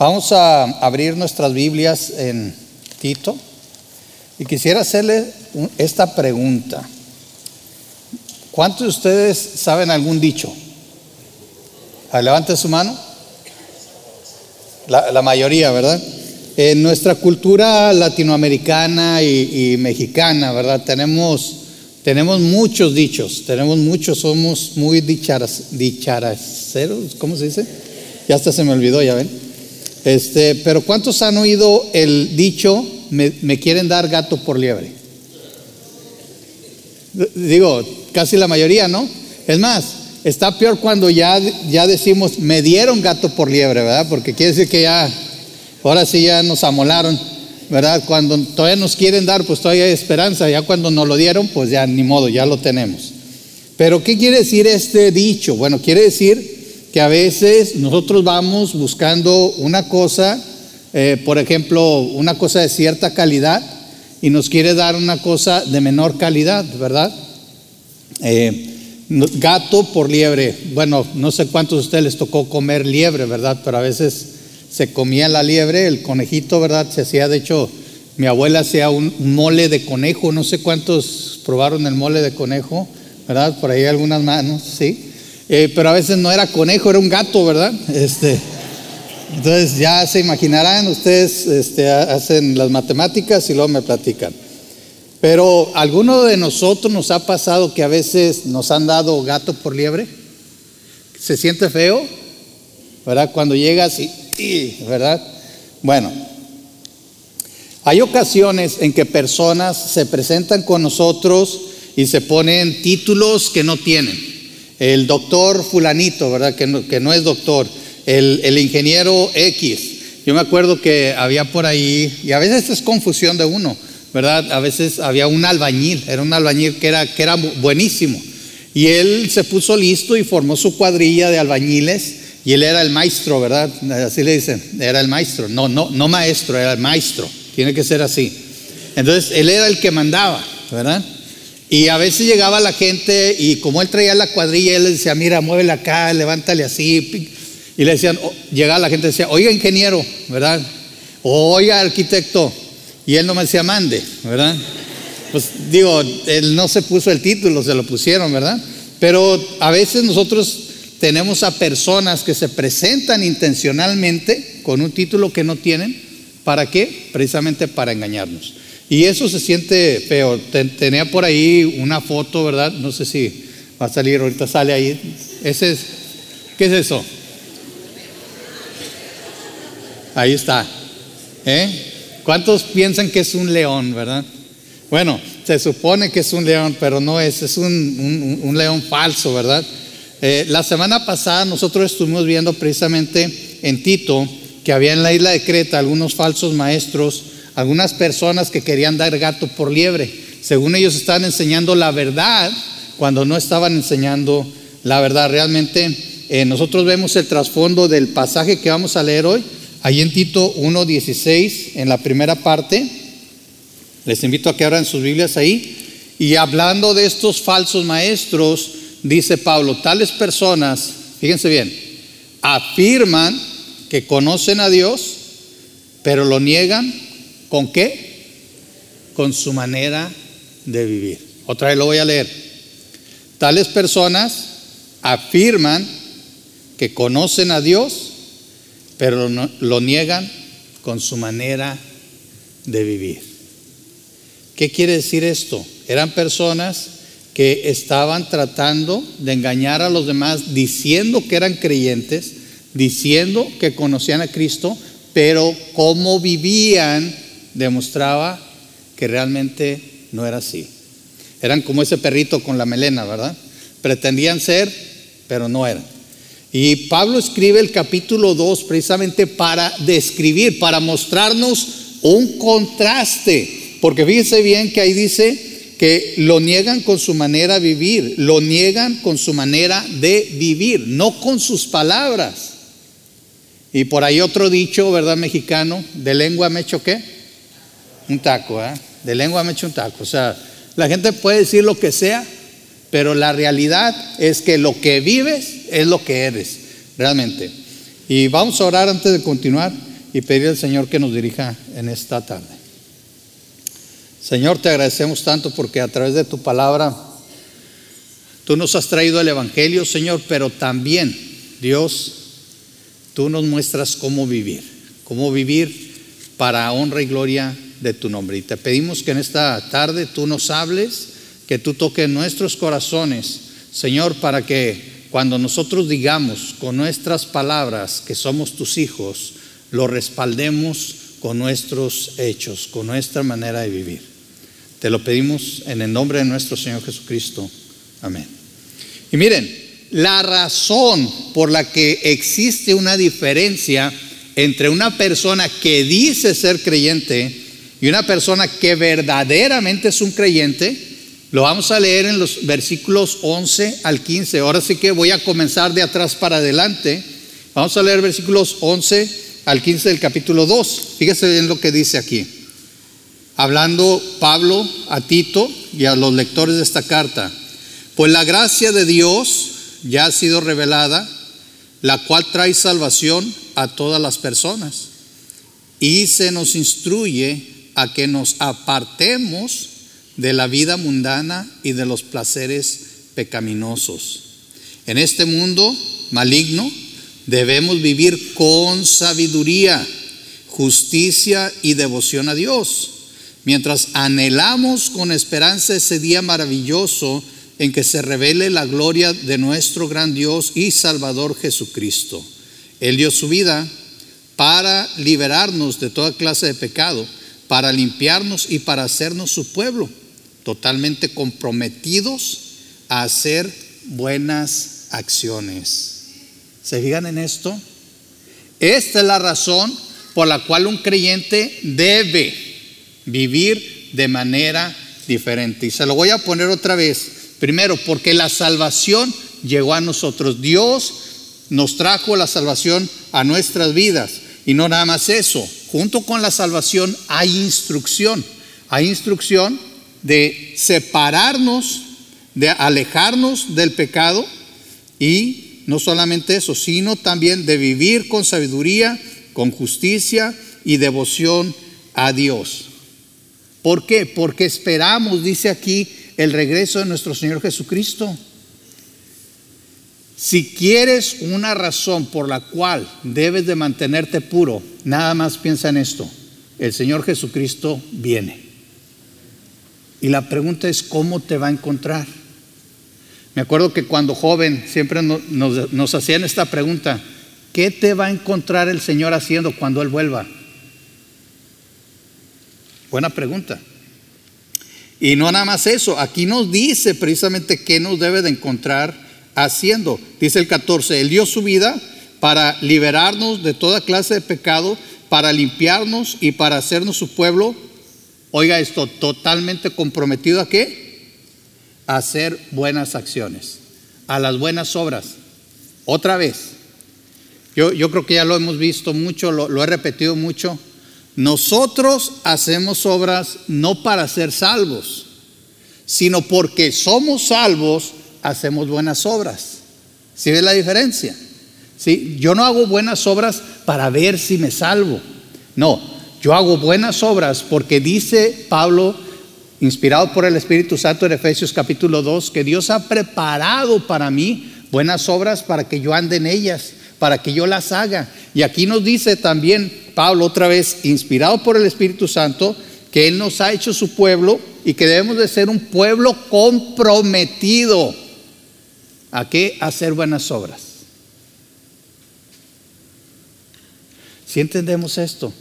Vamos a abrir nuestras Biblias en Tito y quisiera hacerle esta pregunta. ¿Cuántos de ustedes saben algún dicho? levante su mano. La, mayoría, ¿verdad? En nuestra cultura latinoamericana y, mexicana, ¿verdad? Tenemos, tenemos muchos dichos, tenemos muchos, somos muy dicharaceros, ¿cómo se dice? Ya hasta se me olvidó, ya ven. Este, pero ¿cuántos han oído el dicho, me, quieren dar gato por liebre? Digo, casi la mayoría, ¿no? Es más, Está peor cuando ya, ya decimos, me dieron gato por liebre, ¿verdad? Porque quiere decir que ya, ahora sí ya nos amolaron, ¿verdad? Cuando todavía nos quieren dar, pues todavía hay esperanza. Ya cuando nos lo dieron, pues ya ni modo, ya lo tenemos. Pero ¿qué quiere decir este dicho? Bueno, quiere decir que a veces nosotros vamos buscando una cosa, eh, por ejemplo, una cosa de cierta calidad y nos quiere dar una cosa de menor calidad, ¿verdad? Eh, Gato por liebre. Bueno, no sé cuántos de ustedes les tocó comer liebre, ¿verdad? Pero a veces se comía la liebre, el conejito, ¿verdad? Se hacía, de hecho, mi abuela hacía un mole de conejo, no sé cuántos probaron el mole de conejo, ¿verdad? Por ahí algunas manos, sí. Eh, pero a veces no era conejo, era un gato, ¿verdad? Este, entonces ya se imaginarán, ustedes este, hacen las matemáticas y luego me platican. Pero ¿alguno de nosotros nos ha pasado que a veces nos han dado gato por liebre? ¿Se siente feo? ¿Verdad? Cuando llegas y, ¿verdad? Bueno, hay ocasiones en que personas se presentan con nosotros y se ponen títulos que no tienen. El doctor fulanito, ¿verdad? Que no, que no es doctor. El, el ingeniero X. Yo me acuerdo que había por ahí, y a veces es confusión de uno ¿verdad? A veces había un albañil, era un albañil que era, que era buenísimo. Y él se puso listo y formó su cuadrilla de albañiles y él era el maestro, ¿verdad? Así le dicen, era el maestro. No, no, no maestro, era el maestro. Tiene que ser así. Entonces, él era el que mandaba, ¿verdad? Y a veces llegaba la gente y como él traía la cuadrilla, él le decía, mira, muévele acá, levántale así. Y le decían, oh", llegaba la gente y decía, oiga ingeniero, ¿verdad? Oiga arquitecto, y él no me decía mande, ¿verdad? Pues digo, él no se puso el título, se lo pusieron, ¿verdad? Pero a veces nosotros tenemos a personas que se presentan intencionalmente con un título que no tienen. ¿Para qué? Precisamente para engañarnos. Y eso se siente feo. Tenía por ahí una foto, ¿verdad? No sé si va a salir, ahorita sale ahí. Ese es, ¿Qué es eso? Ahí está. ¿Eh? ¿Cuántos piensan que es un león, verdad? Bueno, se supone que es un león, pero no es, es un, león falso, ¿verdad? Eh, la semana pasada nosotros estuvimos viendo precisamente en Tito que había en la isla de Creta algunos falsos maestros, algunas personas que querían dar gato por liebre. Según ellos estaban enseñando la verdad cuando no estaban enseñando la verdad. Realmente eh, nosotros vemos el trasfondo del pasaje que vamos a leer hoy Ahí en Tito 1.16, en la primera parte, les invito a que abran sus Biblias ahí. Y hablando de estos falsos maestros, dice Pablo, tales personas, fíjense bien, afirman que conocen a Dios, pero lo niegan con qué? Con su manera de vivir. Otra vez lo voy a leer. Tales personas afirman que conocen a Dios, pero lo niegan con su manera de vivir. ¿Qué quiere decir esto? Eran personas que estaban tratando de engañar a los demás diciendo que eran creyentes, diciendo que conocían a Cristo, pero cómo vivían demostraba que realmente no era así. Eran como ese perrito con la melena, ¿verdad? Pretendían ser, pero no eran. Y Pablo escribe el capítulo 2 precisamente para describir, para mostrarnos un contraste. Porque fíjese bien que ahí dice que lo niegan con su manera de vivir, lo niegan con su manera de vivir, no con sus palabras. Y por ahí otro dicho, ¿verdad, mexicano? De lengua me echo qué? Un taco, ¿eh? De lengua me echo un taco. O sea, la gente puede decir lo que sea, pero la realidad es que lo que vives es lo que eres, realmente. Y vamos a orar antes de continuar. y pedir al Señor que nos dirija en esta tarde. Señor, te agradecemos tanto porque a través de tu palabra tú nos has traído el Evangelio, Señor, pero también, Dios, tú nos muestras cómo vivir, cómo vivir para honra y gloria de tu nombre. Y te pedimos que en esta tarde tú nos hables, que tú toques nuestros corazones, Señor, para que cuando nosotros digamos con nuestras palabras que somos tus hijos, lo respaldemos con nuestros hechos, con nuestra manera de vivir. Te lo pedimos en el nombre de nuestro Señor Jesucristo. Amén. Y miren, la razón por la que existe una diferencia entre una persona que dice ser creyente y una persona que verdaderamente es un creyente, lo vamos a leer en los versículos 11 al 15. Ahora sí que voy a comenzar de atrás para adelante. Vamos a leer versículos 11 al 15 del capítulo 2. Fíjese bien lo que dice aquí. Hablando Pablo a Tito y a los lectores de esta carta. Pues la gracia de Dios ya ha sido revelada, la cual trae salvación a todas las personas. Y se nos instruye a que nos apartemos de la vida mundana y de los placeres pecaminosos. En este mundo maligno debemos vivir con sabiduría, justicia y devoción a Dios, mientras anhelamos con esperanza ese día maravilloso en que se revele la gloria de nuestro gran Dios y Salvador Jesucristo. Él dio su vida para liberarnos de toda clase de pecado, para limpiarnos y para hacernos su pueblo totalmente comprometidos a hacer buenas acciones. ¿Se fijan en esto? Esta es la razón por la cual un creyente debe vivir de manera diferente. Y se lo voy a poner otra vez. Primero, porque la salvación llegó a nosotros. Dios nos trajo la salvación a nuestras vidas. Y no nada más eso. Junto con la salvación hay instrucción. Hay instrucción de separarnos, de alejarnos del pecado y no solamente eso, sino también de vivir con sabiduría, con justicia y devoción a Dios. ¿Por qué? Porque esperamos, dice aquí, el regreso de nuestro Señor Jesucristo. Si quieres una razón por la cual debes de mantenerte puro, nada más piensa en esto. El Señor Jesucristo viene. Y la pregunta es, ¿cómo te va a encontrar? Me acuerdo que cuando joven siempre nos, hacían esta pregunta, ¿qué te va a encontrar el Señor haciendo cuando Él vuelva? Buena pregunta. Y no nada más eso, aquí nos dice precisamente qué nos debe de encontrar haciendo. Dice el 14, Él dio su vida para liberarnos de toda clase de pecado, para limpiarnos y para hacernos su pueblo Oiga esto, totalmente comprometido a qué? A hacer buenas acciones, a las buenas obras. Otra vez, yo, yo creo que ya lo hemos visto mucho, lo, lo he repetido mucho. Nosotros hacemos obras no para ser salvos, sino porque somos salvos, hacemos buenas obras. ¿Sí ves la diferencia? ¿Sí? Yo no hago buenas obras para ver si me salvo. No, yo hago buenas obras porque dice Pablo, inspirado por el Espíritu Santo en Efesios capítulo 2, que Dios ha preparado para mí buenas obras para que yo ande en ellas, para que yo las haga. Y aquí nos dice también Pablo otra vez, inspirado por el Espíritu Santo, que Él nos ha hecho su pueblo y que debemos de ser un pueblo comprometido a qué hacer buenas obras. Si entendemos esto,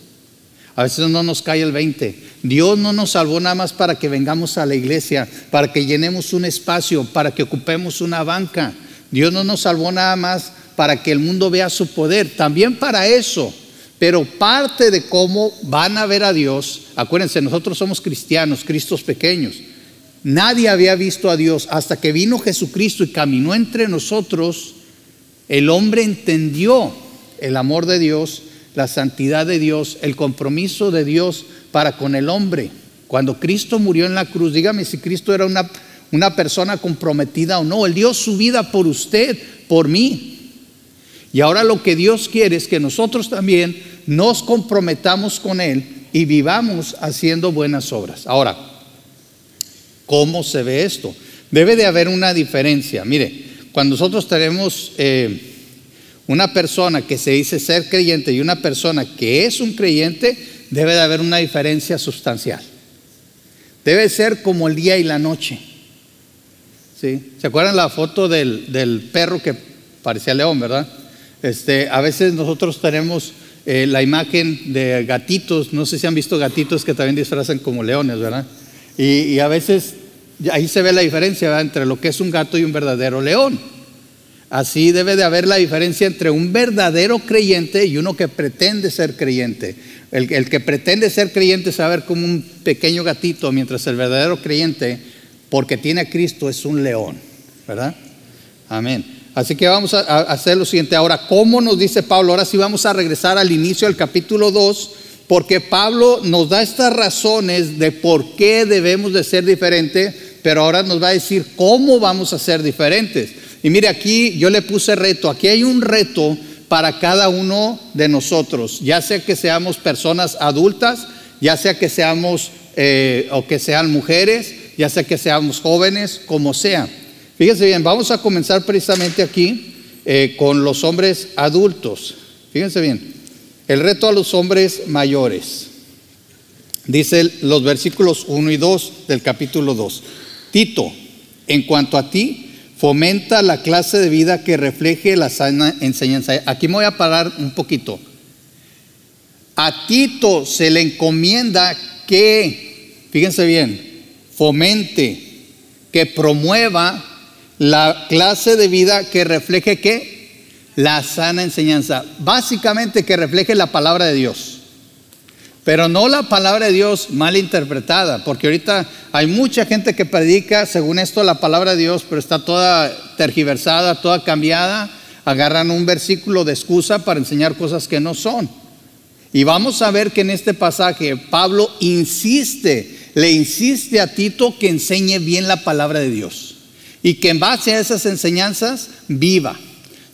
a veces no nos cae el 20. Dios no nos salvó nada más para que vengamos a la iglesia, para que llenemos un espacio, para que ocupemos una banca. Dios no nos salvó nada más para que el mundo vea su poder, también para eso. Pero parte de cómo van a ver a Dios, acuérdense, nosotros somos cristianos, cristos pequeños. Nadie había visto a Dios hasta que vino Jesucristo y caminó entre nosotros. El hombre entendió el amor de Dios la santidad de Dios, el compromiso de Dios para con el hombre. Cuando Cristo murió en la cruz, dígame si Cristo era una, una persona comprometida o no. Él dio su vida por usted, por mí. Y ahora lo que Dios quiere es que nosotros también nos comprometamos con Él y vivamos haciendo buenas obras. Ahora, ¿cómo se ve esto? Debe de haber una diferencia. Mire, cuando nosotros tenemos eh, una persona que se dice ser creyente y una persona que es un creyente, debe de haber una diferencia sustancial. Debe ser como el día y la noche. ¿Sí? ¿Se acuerdan la foto del, del perro que parecía león, verdad? Este, a veces nosotros tenemos eh, la imagen de gatitos, no sé si han visto gatitos que también disfrazan como leones, ¿verdad? Y, a veces ahí se ve la diferencia entre lo que es un gato y un verdadero león. Así debe de haber la diferencia entre un verdadero creyente y uno que pretende ser creyente. El, que pretende ser creyente se va a ver como un pequeño gatito, mientras el verdadero creyente, porque tiene a Cristo, es un león, ¿verdad? Amén. Así que vamos a, hacer lo siguiente. Ahora, ¿cómo nos dice Pablo? Ahora sí vamos a regresar al inicio del capítulo 2, porque Pablo nos da estas razones de por qué debemos de ser diferentes, pero ahora nos va a decir cómo vamos a ser diferentes. Y mire, aquí yo le puse reto. Aquí hay un reto para cada uno de nosotros, ya sea que seamos personas adultas, ya sea que seamos eh, o que sean mujeres, ya sea que seamos jóvenes, como sea. Fíjense bien, vamos a comenzar precisamente aquí eh, con los hombres adultos. Fíjense bien, el reto a los hombres mayores. Dice los versículos 1 y 2 del capítulo 2. Tito, en cuanto a ti, fomenta la clase de vida que refleje la sana enseñanza. Aquí me voy a parar un poquito. A Tito se le encomienda que, fíjense bien, fomente, que promueva la clase de vida que refleje qué? La sana enseñanza. Básicamente que refleje la palabra de Dios. Pero no la palabra de Dios mal interpretada, porque ahorita hay mucha gente que predica según esto la palabra de Dios, pero está toda tergiversada, toda cambiada. Agarran un versículo de excusa para enseñar cosas que no son. Y vamos a ver que en este pasaje Pablo insiste, le insiste a Tito que enseñe bien la palabra de Dios y que en base a esas enseñanzas viva.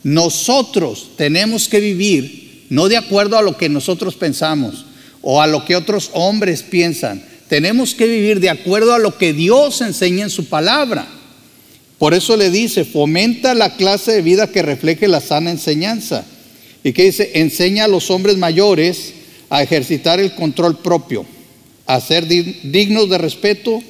Nosotros tenemos que vivir no de acuerdo a lo que nosotros pensamos o a lo que otros hombres piensan. Tenemos que vivir de acuerdo a lo que Dios enseña en su palabra. Por eso le dice, fomenta la clase de vida que refleje la sana enseñanza. Y que dice, enseña a los hombres mayores a ejercitar el control propio, a ser dignos de respeto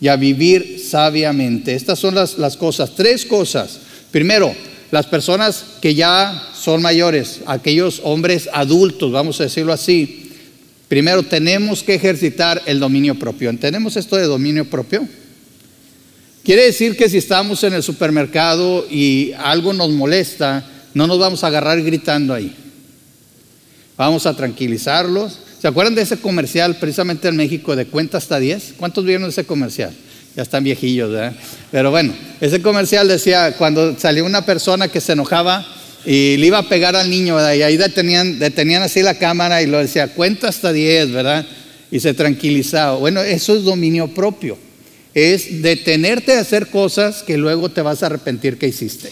y a vivir sabiamente. Estas son las, las cosas, tres cosas. Primero, las personas que ya son mayores, aquellos hombres adultos, vamos a decirlo así, primero tenemos que ejercitar el dominio propio. ¿Entendemos esto de dominio propio? Quiere decir que si estamos en el supermercado y algo nos molesta, no nos vamos a agarrar gritando ahí. Vamos a tranquilizarlos, ¿Se acuerdan de ese comercial precisamente en México de cuenta hasta 10? ¿Cuántos vieron ese comercial? Ya están viejillos, ¿verdad? Pero bueno, ese comercial decía cuando salió una persona que se enojaba y le iba a pegar al niño. Y ahí detenían, detenían así la cámara y lo decía, cuenta hasta 10, ¿verdad? Y se tranquilizaba. Bueno, eso es dominio propio. Es detenerte a hacer cosas que luego te vas a arrepentir que hiciste.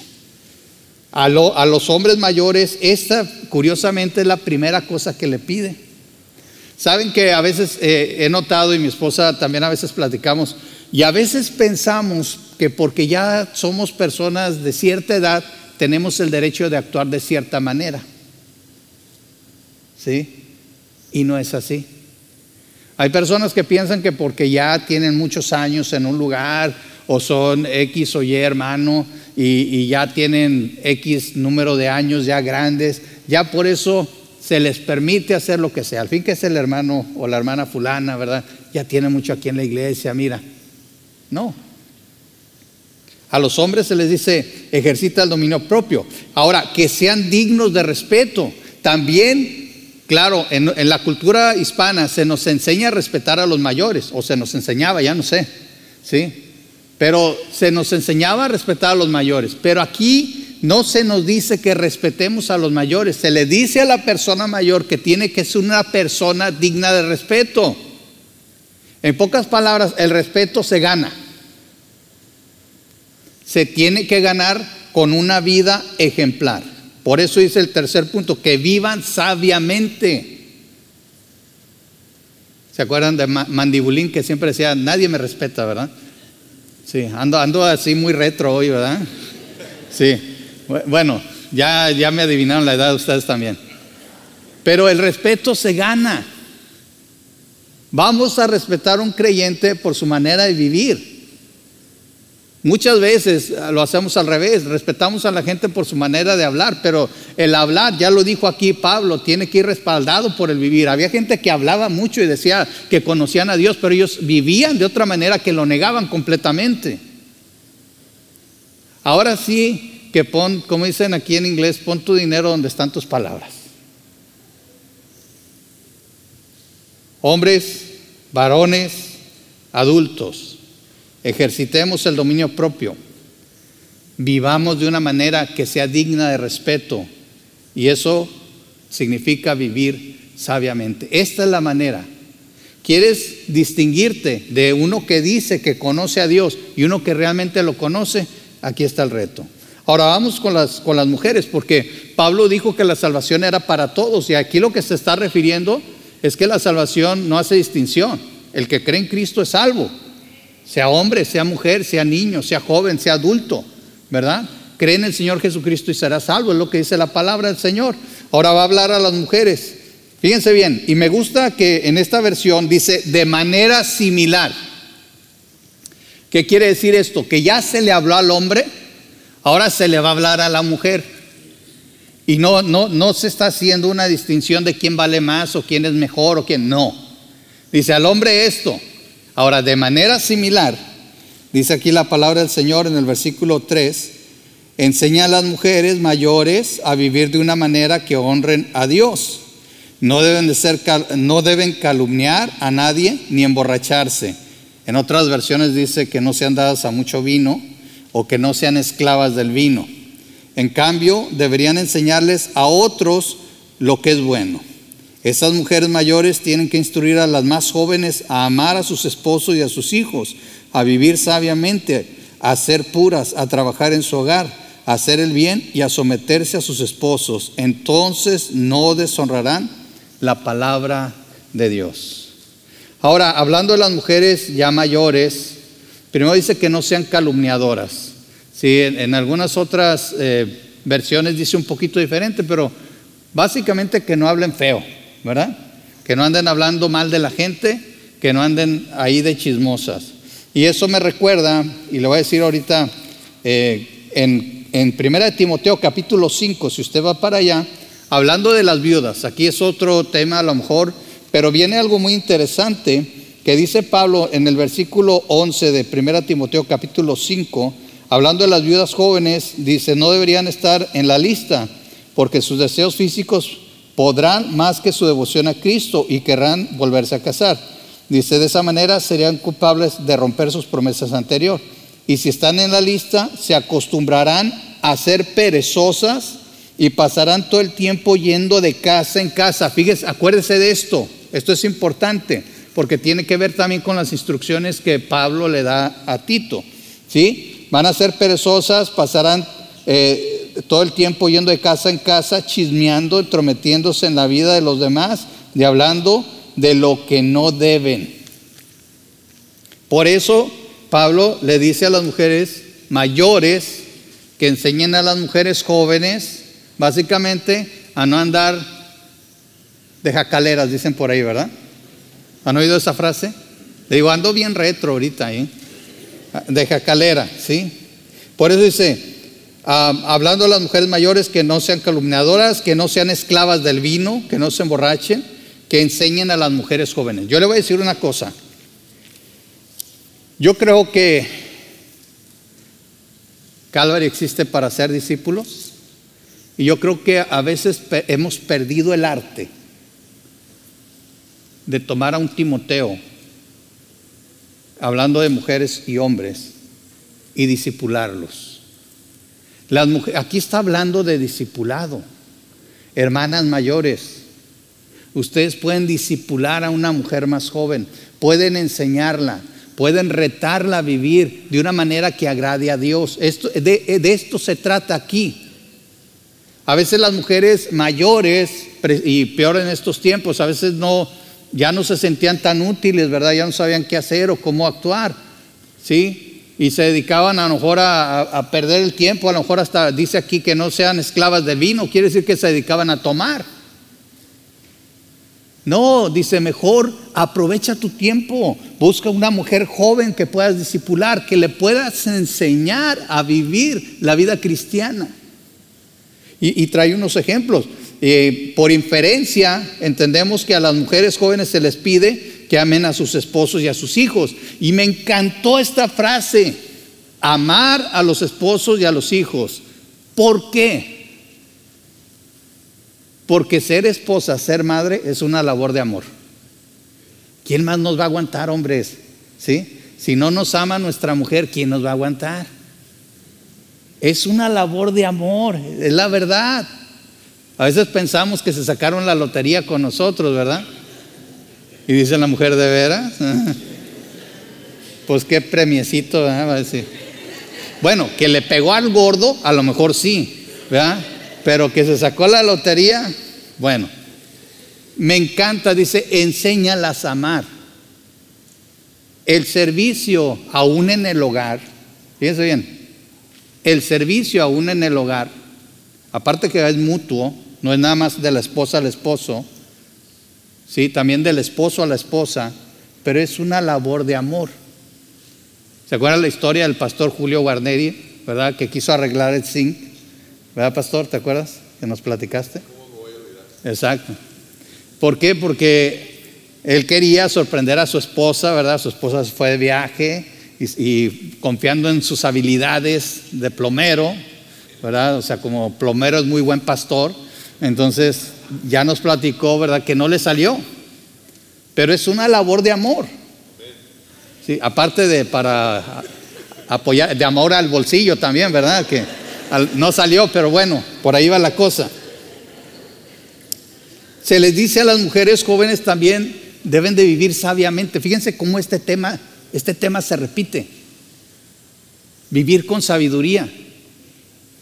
A, a los hombres mayores, esta curiosamente es la primera cosa que le pide. Saben que a veces eh, he notado y mi esposa también a veces platicamos y a veces pensamos que porque ya somos personas de cierta edad tenemos el derecho de actuar de cierta manera. ¿Sí? Y no es así. Hay personas que piensan que porque ya tienen muchos años en un lugar o son X o Y hermano y, y ya tienen X número de años ya grandes, ya por eso se les permite hacer lo que sea. Al fin que es el hermano o la hermana fulana, ¿verdad? Ya tiene mucho aquí en la iglesia, mira. No. A los hombres se les dice, ejercita el dominio propio. Ahora, que sean dignos de respeto. También, claro, en, la cultura hispana se nos enseña a respetar a los mayores, o se nos enseñaba, ya no sé, ¿sí? Pero se nos enseñaba a respetar a los mayores. Pero aquí no se nos dice que respetemos a los mayores, se le dice a la persona mayor que tiene que ser una persona digna de respeto. En pocas palabras, el respeto se gana. Se tiene que ganar con una vida ejemplar. Por eso dice el tercer punto, que vivan sabiamente. ¿Se acuerdan de Mandibulín que siempre decía, nadie me respeta, ¿verdad? Sí, ando, ando así muy retro hoy, ¿verdad? Sí, bueno, ya, ya me adivinaron la edad de ustedes también. Pero el respeto se gana. Vamos a respetar a un creyente por su manera de vivir. Muchas veces lo hacemos al revés, respetamos a la gente por su manera de hablar, pero el hablar, ya lo dijo aquí Pablo, tiene que ir respaldado por el vivir. Había gente que hablaba mucho y decía que conocían a Dios, pero ellos vivían de otra manera que lo negaban completamente. Ahora sí que pon, como dicen aquí en inglés, pon tu dinero donde están tus palabras. Hombres, varones, adultos ejercitemos el dominio propio, vivamos de una manera que sea digna de respeto y eso significa vivir sabiamente. Esta es la manera. ¿Quieres distinguirte de uno que dice que conoce a Dios y uno que realmente lo conoce? Aquí está el reto. Ahora vamos con las, con las mujeres, porque Pablo dijo que la salvación era para todos y aquí lo que se está refiriendo es que la salvación no hace distinción. El que cree en Cristo es salvo sea hombre, sea mujer, sea niño, sea joven, sea adulto, ¿verdad? Cree en el Señor Jesucristo y será salvo, es lo que dice la palabra del Señor. Ahora va a hablar a las mujeres. Fíjense bien, y me gusta que en esta versión dice de manera similar. ¿Qué quiere decir esto? Que ya se le habló al hombre, ahora se le va a hablar a la mujer. Y no, no, no se está haciendo una distinción de quién vale más o quién es mejor o quién no. Dice al hombre esto, Ahora, de manera similar, dice aquí la palabra del Señor en el versículo 3, enseña a las mujeres mayores a vivir de una manera que honren a Dios. No deben, de ser, no deben calumniar a nadie ni emborracharse. En otras versiones dice que no sean dadas a mucho vino o que no sean esclavas del vino. En cambio, deberían enseñarles a otros lo que es bueno. Esas mujeres mayores tienen que instruir a las más jóvenes a amar a sus esposos y a sus hijos, a vivir sabiamente, a ser puras, a trabajar en su hogar, a hacer el bien y a someterse a sus esposos. Entonces no deshonrarán la palabra de Dios. Ahora, hablando de las mujeres ya mayores, primero dice que no sean calumniadoras. Sí, en, algunas otras eh, versiones dice un poquito diferente, pero básicamente que no hablen feo. ¿Verdad? Que no anden hablando mal de la gente, que no anden ahí de chismosas. Y eso me recuerda, y le voy a decir ahorita, eh, en, en Primera de Timoteo capítulo 5, si usted va para allá, hablando de las viudas, aquí es otro tema a lo mejor, pero viene algo muy interesante que dice Pablo en el versículo 11 de Primera Timoteo capítulo 5, hablando de las viudas jóvenes, dice, no deberían estar en la lista porque sus deseos físicos podrán más que su devoción a Cristo y querrán volverse a casar. Dice, de esa manera serían culpables de romper sus promesas anteriores. Y si están en la lista, se acostumbrarán a ser perezosas y pasarán todo el tiempo yendo de casa en casa. Fíjese, acuérdese de esto. Esto es importante porque tiene que ver también con las instrucciones que Pablo le da a Tito. ¿Sí? Van a ser perezosas, pasarán eh, todo el tiempo yendo de casa en casa, chismeando, entrometiéndose en la vida de los demás, y hablando de lo que no deben. Por eso Pablo le dice a las mujeres mayores que enseñen a las mujeres jóvenes, básicamente, a no andar de jacaleras, dicen por ahí, ¿verdad? ¿Han oído esa frase? Le digo, ando bien retro ahorita, ¿eh? De jacalera, ¿sí? Por eso dice, hablando a las mujeres mayores que no sean calumniadoras, que no sean esclavas del vino, que no se emborrachen, que enseñen a las mujeres jóvenes. Yo le voy a decir una cosa. Yo creo que Calvary existe para ser discípulos y yo creo que a veces hemos perdido el arte de tomar a un Timoteo, hablando de mujeres y hombres, y discipularlos aquí está hablando de discipulado. Hermanas mayores, ustedes pueden discipular a una mujer más joven, pueden enseñarla, pueden retarla a vivir de una manera que agrade a Dios. De, de esto se trata aquí. A veces las mujeres mayores, y peor en estos tiempos, a veces no, ya no se sentían tan útiles, ¿verdad? Ya no sabían qué hacer o cómo actuar, ¿sí? Y se dedicaban a lo mejor a, perder el tiempo, a lo mejor hasta dice aquí que no sean esclavas de vino, quiere decir que se dedicaban a tomar. No, dice mejor aprovecha tu tiempo, busca una mujer joven que puedas disipular, que le puedas enseñar a vivir la vida cristiana. Y, trae unos ejemplos. Eh, por inferencia, entendemos que a las mujeres jóvenes se les pide que amen a sus esposos y a sus hijos. Y me encantó esta frase, amar a los esposos y a los hijos. ¿Por qué? Porque ser esposa, ser madre es una labor de amor. ¿Quién más nos va a aguantar, hombres? ¿Sí? Si no nos ama nuestra mujer, ¿quién nos va a aguantar? Es una labor de amor, es la verdad. A veces pensamos que se sacaron la lotería con nosotros, ¿verdad? Y dice la mujer, ¿de veras? pues qué premiecito. Va a decir. Bueno, que le pegó al gordo, a lo mejor sí, ¿verdad? Pero que se sacó la lotería, bueno, me encanta, dice, enséñalas a amar. El servicio aún en el hogar, fíjense bien, el servicio aún en el hogar, aparte que es mutuo, no es nada más de la esposa al esposo, sí, también del esposo a la esposa, pero es una labor de amor. ¿Se acuerdan la historia del pastor Julio Guarneri, verdad? Que quiso arreglar el zinc ¿Verdad, pastor? ¿Te acuerdas que nos platicaste? Exacto. ¿Por qué? Porque él quería sorprender a su esposa, ¿verdad? Su esposa fue de viaje y, confiando en sus habilidades de plomero, ¿verdad? O sea, como plomero es muy buen pastor, entonces ya nos platicó, ¿verdad? Que no le salió, pero es una labor de amor. Sí, aparte de para apoyar, de amor al bolsillo también, ¿verdad? Que no salió, pero bueno, por ahí va la cosa. Se les dice a las mujeres jóvenes también deben de vivir sabiamente. Fíjense cómo este tema, este tema se repite. Vivir con sabiduría.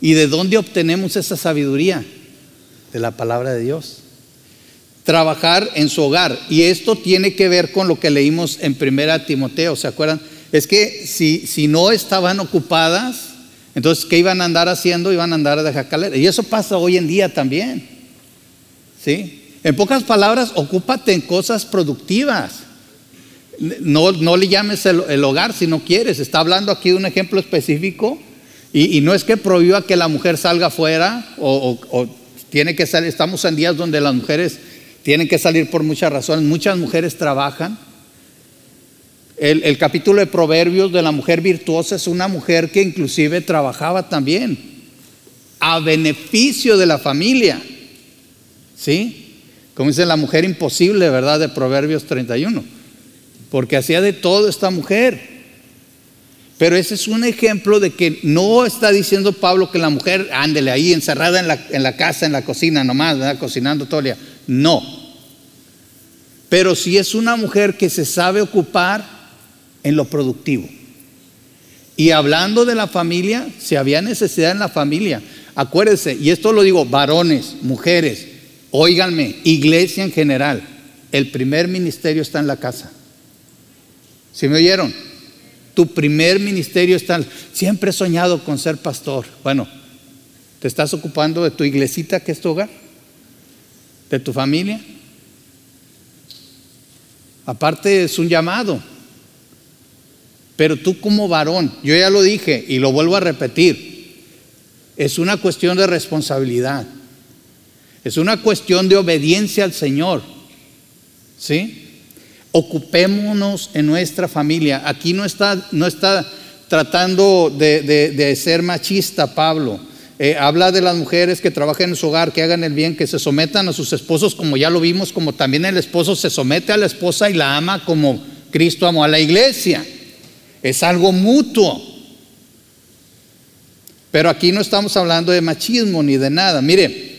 ¿Y de dónde obtenemos esa sabiduría? De la palabra de Dios. Trabajar en su hogar. Y esto tiene que ver con lo que leímos en primera Timoteo, ¿se acuerdan? Es que si, si no estaban ocupadas, entonces, ¿qué iban a andar haciendo? Iban a andar de jacalera. Y eso pasa hoy en día también. ¿Sí? En pocas palabras, ocúpate en cosas productivas. No, no le llames el, hogar si no quieres. Está hablando aquí de un ejemplo específico. Y, no es que prohíba que la mujer salga afuera o, o tiene que salir. Estamos en días donde las mujeres tienen que salir por muchas razones. Muchas mujeres trabajan el, capítulo de Proverbios de la mujer virtuosa es una mujer que inclusive trabajaba también a beneficio de la familia. ¿Sí? Como dice la mujer imposible, ¿verdad? De Proverbios 31. Porque hacía de todo esta mujer. Pero ese es un ejemplo de que no está diciendo Pablo que la mujer ándele ahí encerrada en la, en la casa, en la cocina nomás, cocinando todo el día. No. Pero si es una mujer que se sabe ocupar en lo productivo. Y hablando de la familia, si había necesidad en la familia, acuérdense, y esto lo digo, varones, mujeres, óiganme, iglesia en general, el primer ministerio está en la casa. ¿Sí me oyeron? Tu primer ministerio está, siempre he soñado con ser pastor. Bueno, ¿te estás ocupando de tu iglesita que es tu hogar? ¿De tu familia? Aparte es un llamado. Pero tú como varón, yo ya lo dije y lo vuelvo a repetir, es una cuestión de responsabilidad. Es una cuestión de obediencia al Señor. ¿Sí? Ocupémonos en nuestra familia. Aquí no está, no está tratando de, ser machista Pablo. Eh, habla de las mujeres que trabajan en su hogar, que hagan el bien, que se sometan a sus esposos, como ya lo vimos, como también el esposo se somete a la esposa y la ama como Cristo amó a la iglesia. Es algo mutuo. Pero aquí no estamos hablando de machismo ni de nada. Mire,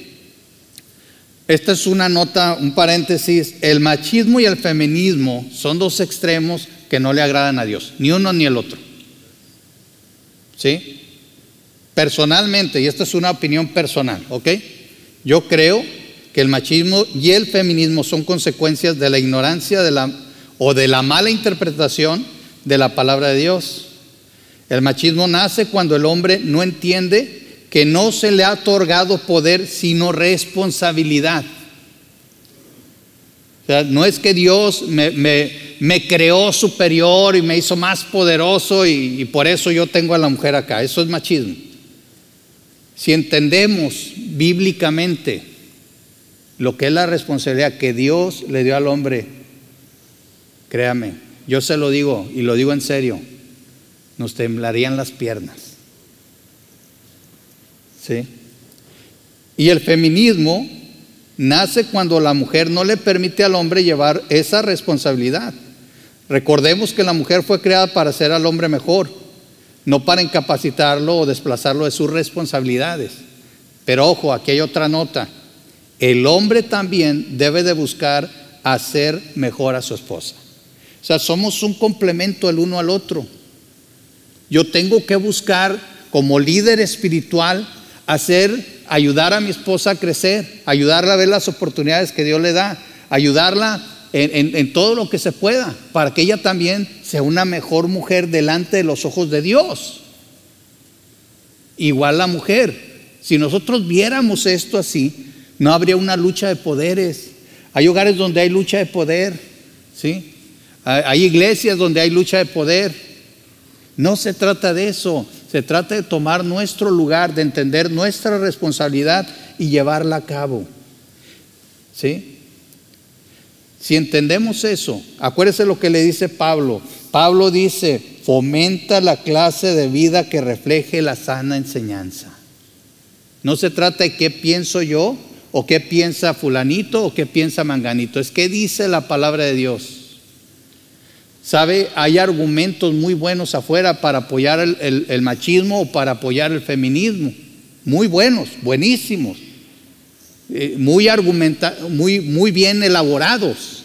esta es una nota, un paréntesis. El machismo y el feminismo son dos extremos que no le agradan a Dios, ni uno ni el otro. ¿Sí? Personalmente, y esta es una opinión personal, ¿ok? Yo creo que el machismo y el feminismo son consecuencias de la ignorancia de la, o de la mala interpretación de la palabra de Dios. El machismo nace cuando el hombre no entiende que no se le ha otorgado poder sino responsabilidad. O sea, no es que Dios me, creó superior y me hizo más poderoso y, y por eso yo tengo a la mujer acá. Eso es machismo. Si entendemos bíblicamente lo que es la responsabilidad que Dios le dio al hombre, créame, yo se lo digo y lo digo en serio, nos temblarían las piernas. ¿Sí? Y el feminismo nace cuando la mujer no le permite al hombre llevar esa responsabilidad. Recordemos que la mujer fue creada para hacer al hombre mejor, no para incapacitarlo o desplazarlo de sus responsabilidades. Pero ojo, aquí hay otra nota. El hombre también debe de buscar hacer mejor a su esposa. O sea, somos un complemento el uno al otro. Yo tengo que buscar como líder espiritual hacer, ayudar a mi esposa a crecer, ayudarla a ver las oportunidades que Dios le da, ayudarla en, todo lo que se pueda, para que ella también sea una mejor mujer delante de los ojos de Dios. Igual la mujer, si nosotros viéramos esto así, no habría una lucha de poderes. Hay hogares donde hay lucha de poder, ¿sí? Hay iglesias donde hay lucha de poder. No se trata de eso, se trata de tomar nuestro lugar, de entender nuestra responsabilidad y llevarla a cabo. ¿Sí? Si entendemos eso, acuérdese lo que le dice Pablo. Pablo dice, fomenta la clase de vida que refleje la sana enseñanza. No se trata de qué pienso yo, o qué piensa fulanito, o qué piensa manganito. Es qué dice la palabra de Dios. ¿Sabe? Hay argumentos muy buenos afuera para apoyar el, machismo o para apoyar el feminismo. Muy buenos, buenísimos. Eh, muy, argumenta muy, muy bien elaborados.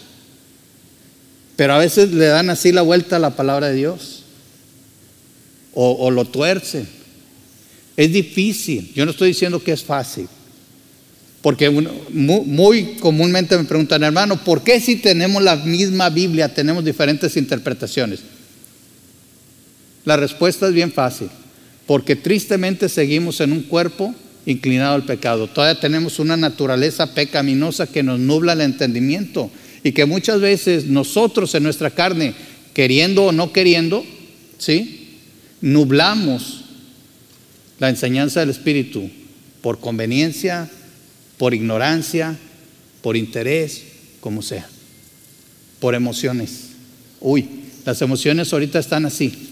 Pero a veces le dan así la vuelta a la palabra de Dios. O, o lo tuercen. Es difícil. Yo no estoy diciendo que es fácil. Porque muy, comúnmente me preguntan, hermano, ¿por qué si tenemos la misma Biblia tenemos diferentes interpretaciones? La respuesta es bien fácil, porque tristemente seguimos en un cuerpo inclinado al pecado. Todavía tenemos una naturaleza pecaminosa que nos nubla el entendimiento y que muchas veces nosotros en nuestra carne, queriendo o no queriendo, ¿sí? Nublamos la enseñanza del Espíritu por conveniencia, por ignorancia, por interés, como sea, por emociones. Uy, las emociones ahorita están así.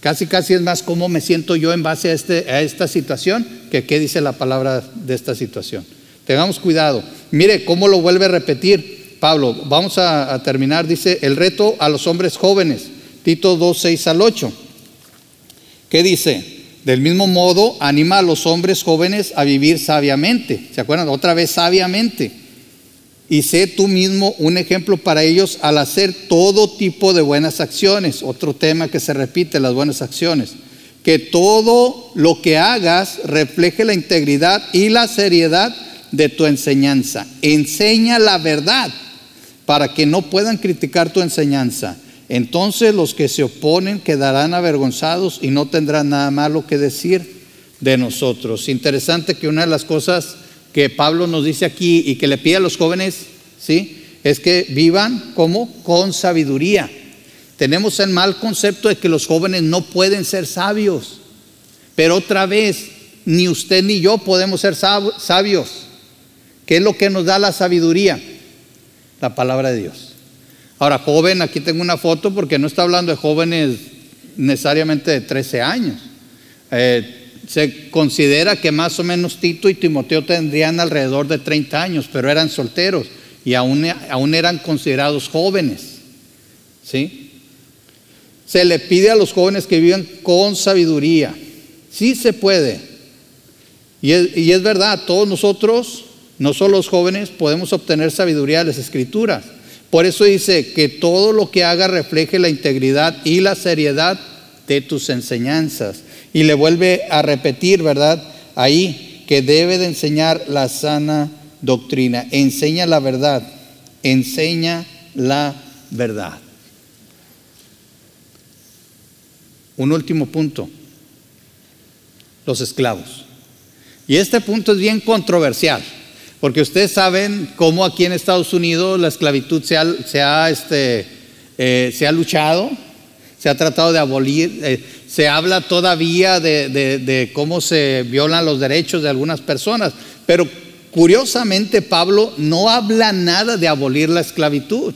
Casi, casi es más cómo me siento yo en base a, este, a esta situación que qué dice la palabra de esta situación. Tengamos cuidado. Mire cómo lo vuelve a repetir Pablo. Vamos a, a terminar. Dice el reto a los hombres jóvenes. Tito 2, 6 al 8. ¿Qué dice? Del mismo modo, anima a los hombres jóvenes a vivir sabiamente. ¿Se acuerdan? Otra vez sabiamente. Y sé tú mismo un ejemplo para ellos al hacer todo tipo de buenas acciones. Otro tema que se repite, las buenas acciones. Que todo lo que hagas refleje la integridad y la seriedad de tu enseñanza. Enseña la verdad para que no puedan criticar tu enseñanza entonces los que se oponen quedarán avergonzados y no tendrán nada malo que decir de nosotros. Interesante que una de las cosas que Pablo nos dice aquí y que le pide a los jóvenes, ¿sí? Es que vivan como con sabiduría. Tenemos el mal concepto de que los jóvenes no pueden ser sabios. Pero otra vez, ni usted ni yo podemos ser sabios. ¿Qué es lo que nos da la sabiduría? La palabra de Dios. Ahora, joven, aquí tengo una foto porque no está hablando de jóvenes necesariamente de 13 años. Eh, se considera que más o menos Tito y Timoteo tendrían alrededor de 30 años, pero eran solteros y aún, aún eran considerados jóvenes. ¿Sí? Se le pide a los jóvenes que vivan con sabiduría. Sí se puede. Y y es verdad, todos nosotros, no solo los jóvenes, podemos obtener sabiduría de las escrituras. Por eso dice que todo lo que haga refleje la integridad y la seriedad de tus enseñanzas. Y le vuelve a repetir, ¿verdad? Ahí que debe de enseñar la sana doctrina. Enseña la verdad. Enseña la verdad. Un último punto. Los esclavos. Y este punto es bien controversial, porque ustedes saben cómo aquí en Estados Unidos la esclavitud se ha, este, eh, se ha luchado, se ha tratado de abolir, eh, se habla todavía de, de, cómo se violan los derechos de algunas personas, pero curiosamente Pablo no habla nada de abolir la esclavitud.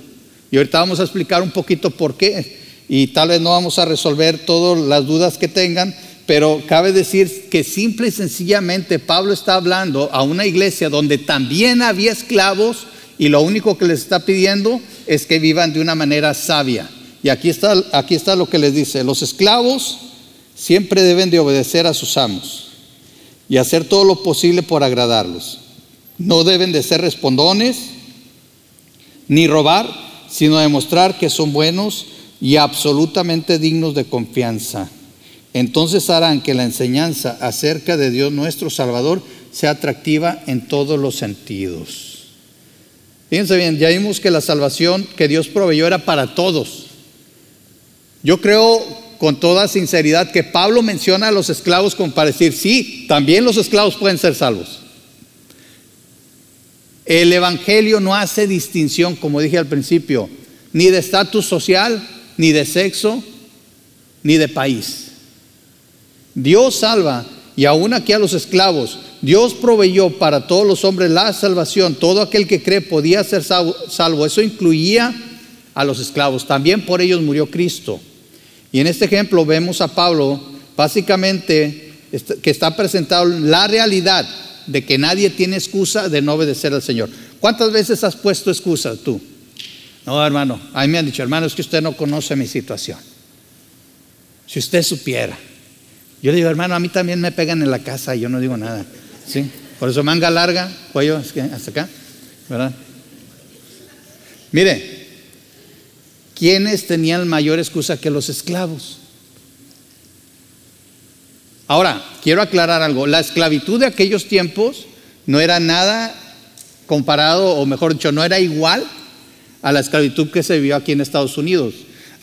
Y ahorita vamos a explicar un poquito por qué, y tal vez no vamos a resolver todas las dudas que tengan, pero cabe decir que simple y sencillamente Pablo está hablando a una iglesia donde también había esclavos y lo único que les está pidiendo es que vivan de una manera sabia. Y aquí está, aquí está lo que les dice, los esclavos siempre deben de obedecer a sus amos y hacer todo lo posible por agradarlos. No deben de ser respondones ni robar, sino demostrar que son buenos y absolutamente dignos de confianza entonces harán que la enseñanza acerca de Dios nuestro Salvador sea atractiva en todos los sentidos. Fíjense bien, ya vimos que la salvación que Dios proveyó era para todos. Yo creo con toda sinceridad que Pablo menciona a los esclavos como para decir, sí, también los esclavos pueden ser salvos. El Evangelio no hace distinción, como dije al principio, ni de estatus social, ni de sexo, ni de país. Dios salva y aún aquí a los esclavos. Dios proveyó para todos los hombres la salvación. Todo aquel que cree podía ser salvo. Eso incluía a los esclavos. También por ellos murió Cristo. Y en este ejemplo vemos a Pablo básicamente que está presentado la realidad de que nadie tiene excusa de no obedecer al Señor. ¿Cuántas veces has puesto excusa tú? No, hermano, a mí me han dicho, hermano, es que usted no conoce mi situación. Si usted supiera. Yo digo, hermano, a mí también me pegan en la casa y yo no digo nada. ¿sí? Por eso manga larga, cuello hasta acá, ¿verdad? Mire, ¿quiénes tenían mayor excusa que los esclavos? Ahora, quiero aclarar algo. La esclavitud de aquellos tiempos no era nada comparado, o mejor dicho, no era igual a la esclavitud que se vivió aquí en Estados Unidos.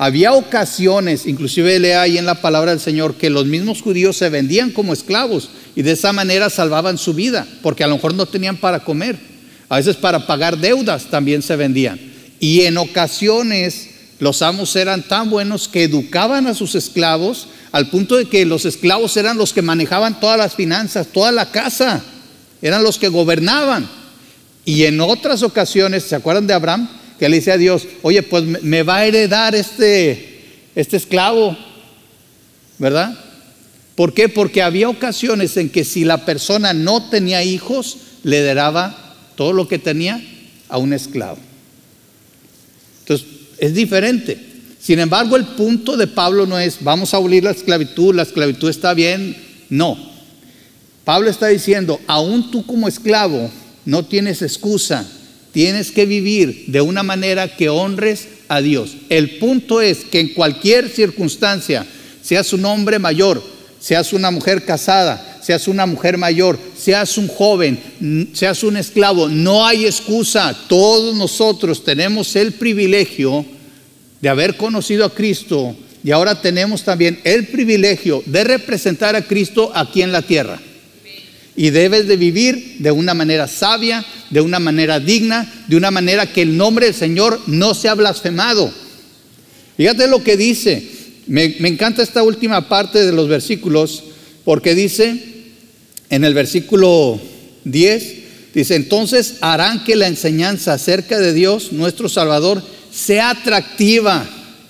Había ocasiones, inclusive lee ahí en la palabra del Señor, que los mismos judíos se vendían como esclavos y de esa manera salvaban su vida, porque a lo mejor no tenían para comer. A veces para pagar deudas también se vendían. Y en ocasiones los amos eran tan buenos que educaban a sus esclavos al punto de que los esclavos eran los que manejaban todas las finanzas, toda la casa, eran los que gobernaban. Y en otras ocasiones, ¿se acuerdan de Abraham? Que le dice a Dios, oye, pues me va a heredar este, este esclavo, ¿verdad? ¿Por qué? Porque había ocasiones en que si la persona no tenía hijos, le heredaba todo lo que tenía a un esclavo. Entonces, es diferente. Sin embargo, el punto de Pablo no es, vamos a abolir la esclavitud, la esclavitud está bien. No. Pablo está diciendo, aún tú como esclavo no tienes excusa Tienes que vivir de una manera que honres a Dios. El punto es que en cualquier circunstancia, seas un hombre mayor, seas una mujer casada, seas una mujer mayor, seas un joven, seas un esclavo, no hay excusa. Todos nosotros tenemos el privilegio de haber conocido a Cristo y ahora tenemos también el privilegio de representar a Cristo aquí en la tierra. Y debes de vivir de una manera sabia, de una manera digna, de una manera que el nombre del Señor no sea blasfemado. Fíjate lo que dice. Me, encanta esta última parte de los versículos porque dice en el versículo 10, dice, entonces harán que la enseñanza acerca de Dios, nuestro Salvador, sea atractiva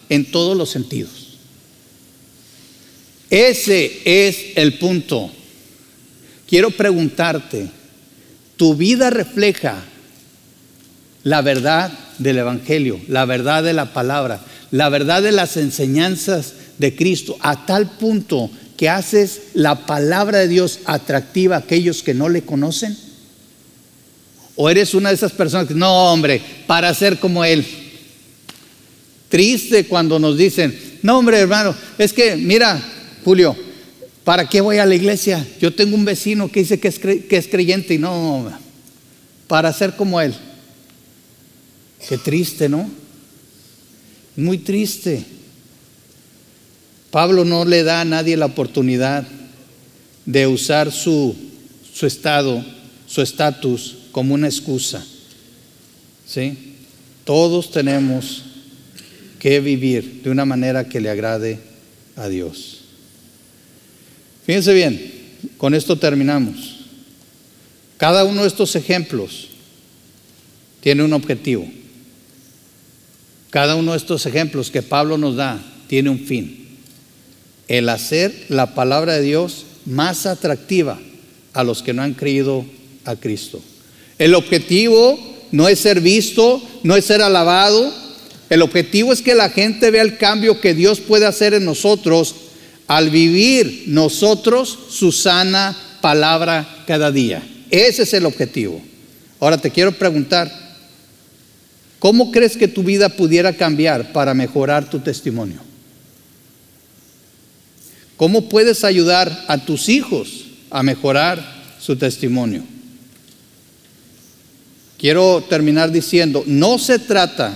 en todos los sentidos. Ese es el punto. Quiero preguntarte, tu vida refleja la verdad del Evangelio, la verdad de la palabra, la verdad de las enseñanzas de Cristo, a tal punto que haces la palabra de Dios atractiva a aquellos que no le conocen? ¿O eres una de esas personas que, no, hombre, para ser como Él? Triste cuando nos dicen, no, hombre, hermano, es que, mira, Julio, ¿Para qué voy a la iglesia? Yo tengo un vecino que dice que es, que es creyente y no, para ser como él. Qué triste, ¿no? Muy triste. Pablo no le da a nadie la oportunidad de usar su, su estado, su estatus como una excusa. ¿Sí? Todos tenemos que vivir de una manera que le agrade a Dios. Fíjense bien, con esto terminamos. Cada uno de estos ejemplos tiene un objetivo. Cada uno de estos ejemplos que Pablo nos da tiene un fin. El hacer la palabra de Dios más atractiva a los que no han creído a Cristo. El objetivo no es ser visto, no es ser alabado. El objetivo es que la gente vea el cambio que Dios puede hacer en nosotros al vivir nosotros su sana palabra cada día. Ese es el objetivo. Ahora te quiero preguntar, ¿cómo crees que tu vida pudiera cambiar para mejorar tu testimonio? ¿Cómo puedes ayudar a tus hijos a mejorar su testimonio? Quiero terminar diciendo, no se trata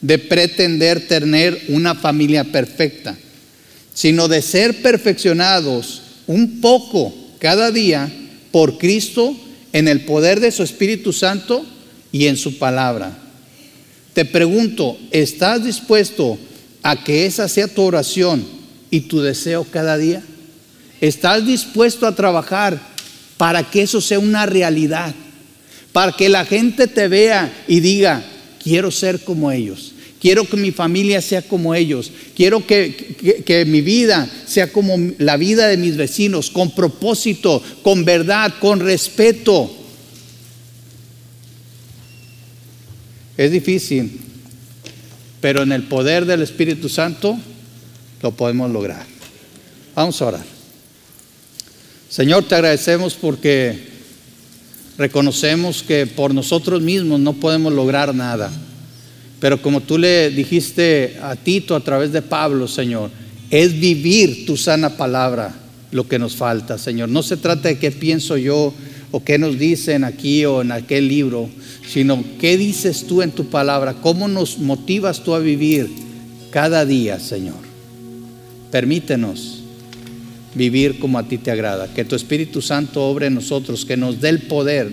de pretender tener una familia perfecta, sino de ser perfeccionados un poco cada día por Cristo en el poder de su Espíritu Santo y en su palabra. Te pregunto, ¿estás dispuesto a que esa sea tu oración y tu deseo cada día? ¿Estás dispuesto a trabajar para que eso sea una realidad? para que la gente te vea y diga, quiero ser como ellos, quiero que mi familia sea como ellos, quiero que, mi vida sea como la vida de mis vecinos, con propósito, con verdad, con respeto. Es difícil, pero en el poder del Espíritu Santo lo podemos lograr. Vamos a orar. Señor, te agradecemos porque Reconocemos que por nosotros mismos no podemos lograr nada. Pero como tú le dijiste a Tito a través de Pablo, Señor, es vivir tu sana palabra lo que nos falta, Señor. No se trata de qué pienso yo o qué nos dicen aquí o en aquel libro, sino qué dices tú en tu palabra, cómo nos motivas tú a vivir cada día, Señor. Permítenos vivir como a ti te agrada. Que tu Espíritu Santo obre en nosotros, que nos dé el poder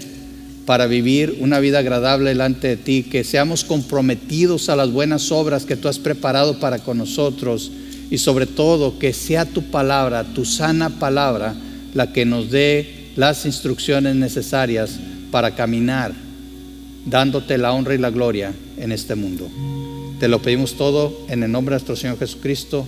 para vivir una vida agradable delante de ti, que seamos comprometidos a las buenas obras que tú has preparado para con nosotros y sobre todo que sea tu palabra, tu sana palabra, la que nos dé las instrucciones necesarias para caminar dándote la honra y la gloria en este mundo. Te lo pedimos todo en el nombre de nuestro Señor Jesucristo.